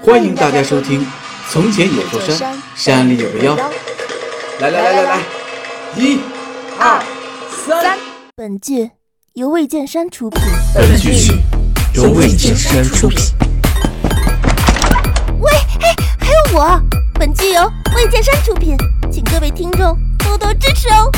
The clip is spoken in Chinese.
欢迎大家收听从前有座山山里有个妖。来来来来来。一二三。本剧由魏建山出品。本剧由魏建山出品。喂嘿还有我。本剧由魏建山出品请各位听众多多支持哦。